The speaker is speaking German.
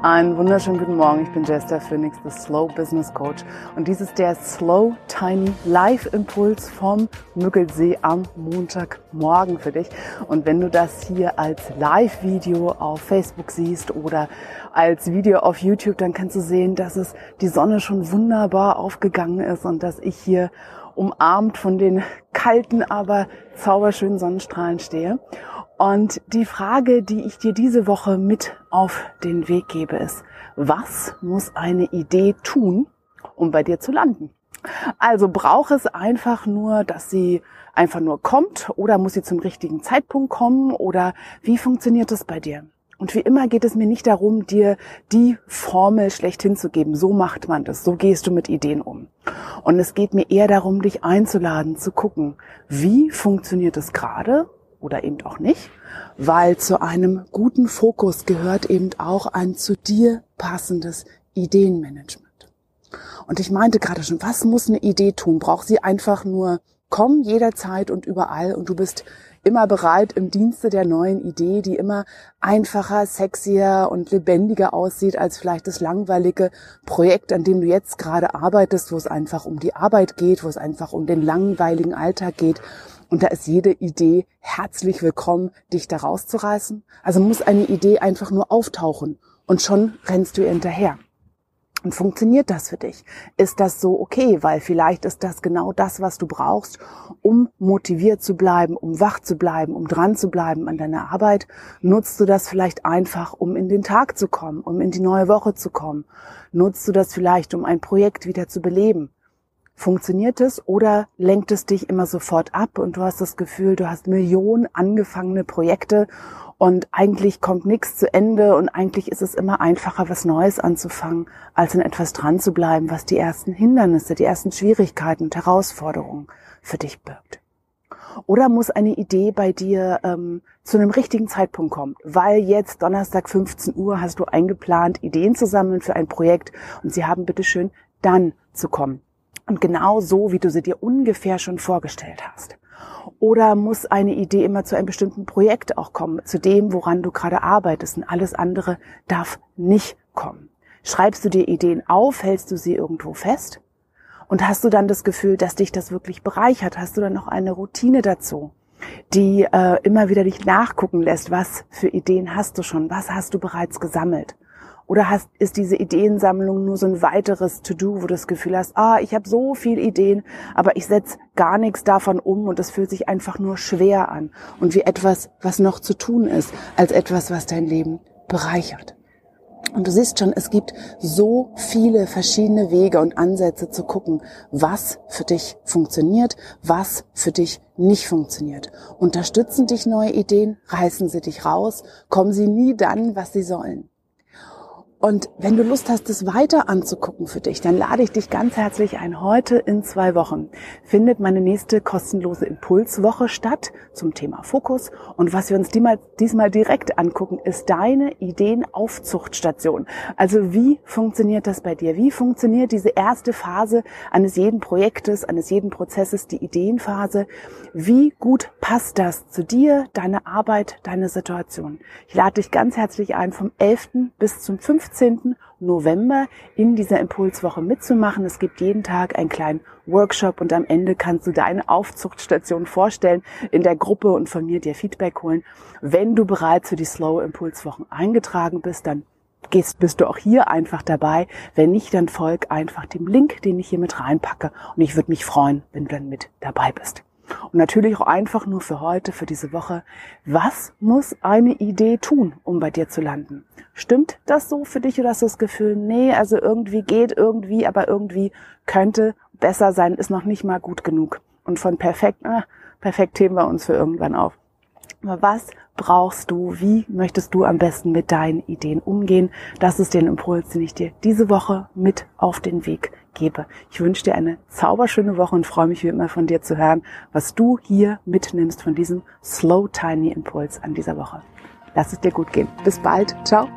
Einen wunderschönen guten Morgen. Ich bin Jester Phoenix, the Slow Business Coach. Und dies ist der Slow Tiny Live Impuls vom Müggelsee am Montagmorgen für dich. Und wenn du das hier als Live-Video auf Facebook siehst oder als Video auf YouTube, dann kannst du sehen, dass es die Sonne schon wunderbar aufgegangen ist und dass ich hier umarmt von den kalten, aber zauberschönen Sonnenstrahlen stehe. Und die Frage, die ich dir diese Woche mit auf den Weg gebe, ist, was muss eine Idee tun, um bei dir zu landen? Also braucht es einfach nur, dass sie einfach nur kommt oder muss sie zum richtigen Zeitpunkt kommen oder wie funktioniert das bei dir? Und wie immer geht es mir nicht darum, dir die Formel schlechthin zu geben. So macht man das. So gehst du mit Ideen um. Und es geht mir eher darum, dich einzuladen, zu gucken, wie funktioniert es gerade oder eben auch nicht, weil zu einem guten Fokus gehört eben auch ein zu dir passendes Ideenmanagement. Und ich meinte gerade schon, was muss eine Idee tun? Braucht sie einfach nur kommen jederzeit und überall und du bist immer bereit im Dienste der neuen Idee, die immer einfacher, sexier und lebendiger aussieht als vielleicht das langweilige Projekt, an dem du jetzt gerade arbeitest, wo es einfach um die Arbeit geht, wo es einfach um den langweiligen Alltag geht. Und da ist jede Idee herzlich willkommen, dich da rauszureißen. Also muss eine Idee einfach nur auftauchen und schon rennst du ihr hinterher. Und funktioniert das für dich? Ist das so okay? Weil vielleicht ist das genau das, was du brauchst, um motiviert zu bleiben, um wach zu bleiben, um dran zu bleiben an deiner Arbeit. Nutzt du das vielleicht einfach, um in den Tag zu kommen, um in die neue Woche zu kommen? Nutzt du das vielleicht, um ein Projekt wieder zu beleben? Funktioniert es oder lenkt es dich immer sofort ab und du hast das Gefühl, du hast Millionen angefangene Projekte und eigentlich kommt nichts zu Ende und eigentlich ist es immer einfacher, was Neues anzufangen, als in etwas dran zu bleiben, was die ersten Hindernisse, die ersten Schwierigkeiten und Herausforderungen für dich birgt. Oder muss eine Idee bei dir ähm, zu einem richtigen Zeitpunkt kommen? Weil jetzt Donnerstag 15 Uhr hast du eingeplant, Ideen zu sammeln für ein Projekt und sie haben bitteschön dann zu kommen. Und genau so, wie du sie dir ungefähr schon vorgestellt hast. Oder muss eine Idee immer zu einem bestimmten Projekt auch kommen, zu dem, woran du gerade arbeitest und alles andere darf nicht kommen? Schreibst du dir Ideen auf, hältst du sie irgendwo fest? Und hast du dann das Gefühl, dass dich das wirklich bereichert? Hast du dann noch eine Routine dazu, die äh, immer wieder dich nachgucken lässt, was für Ideen hast du schon, was hast du bereits gesammelt? Oder hast, ist diese Ideensammlung nur so ein weiteres To-Do, wo du das Gefühl hast, ah, ich habe so viele Ideen, aber ich setze gar nichts davon um und es fühlt sich einfach nur schwer an und wie etwas, was noch zu tun ist, als etwas, was dein Leben bereichert. Und du siehst schon, es gibt so viele verschiedene Wege und Ansätze zu gucken, was für dich funktioniert, was für dich nicht funktioniert. Unterstützen dich neue Ideen, reißen sie dich raus, kommen sie nie dann, was sie sollen. Und wenn du Lust hast, das weiter anzugucken für dich, dann lade ich dich ganz herzlich ein. Heute in zwei Wochen findet meine nächste kostenlose Impulswoche statt zum Thema Fokus. Und was wir uns diesmal direkt angucken, ist deine Ideenaufzuchtstation. Also wie funktioniert das bei dir? Wie funktioniert diese erste Phase eines jeden Projektes, eines jeden Prozesses, die Ideenphase? Wie gut passt das zu dir, deine Arbeit, deine Situation? Ich lade dich ganz herzlich ein vom 11. bis zum 15. 15. November in dieser Impulswoche mitzumachen. Es gibt jeden Tag einen kleinen Workshop und am Ende kannst du deine Aufzuchtstation vorstellen in der Gruppe und von mir dir Feedback holen. Wenn du bereits für die Slow Impulswochen eingetragen bist, dann gehst, bist du auch hier einfach dabei. Wenn nicht, dann folg einfach dem Link, den ich hier mit reinpacke und ich würde mich freuen, wenn du dann mit dabei bist. Und natürlich auch einfach nur für heute, für diese Woche. Was muss eine Idee tun, um bei dir zu landen? Stimmt das so für dich oder hast du das Gefühl, nee, also irgendwie geht irgendwie, aber irgendwie könnte besser sein, ist noch nicht mal gut genug. Und von perfekt, äh, perfekt heben wir uns für irgendwann auf. Was brauchst du? Wie möchtest du am besten mit deinen Ideen umgehen? Das ist der Impuls, den ich dir diese Woche mit auf den Weg gebe. Ich wünsche dir eine zauberschöne Woche und freue mich wie immer von dir zu hören, was du hier mitnimmst von diesem Slow Tiny Impuls an dieser Woche. Lass es dir gut gehen. Bis bald. Ciao.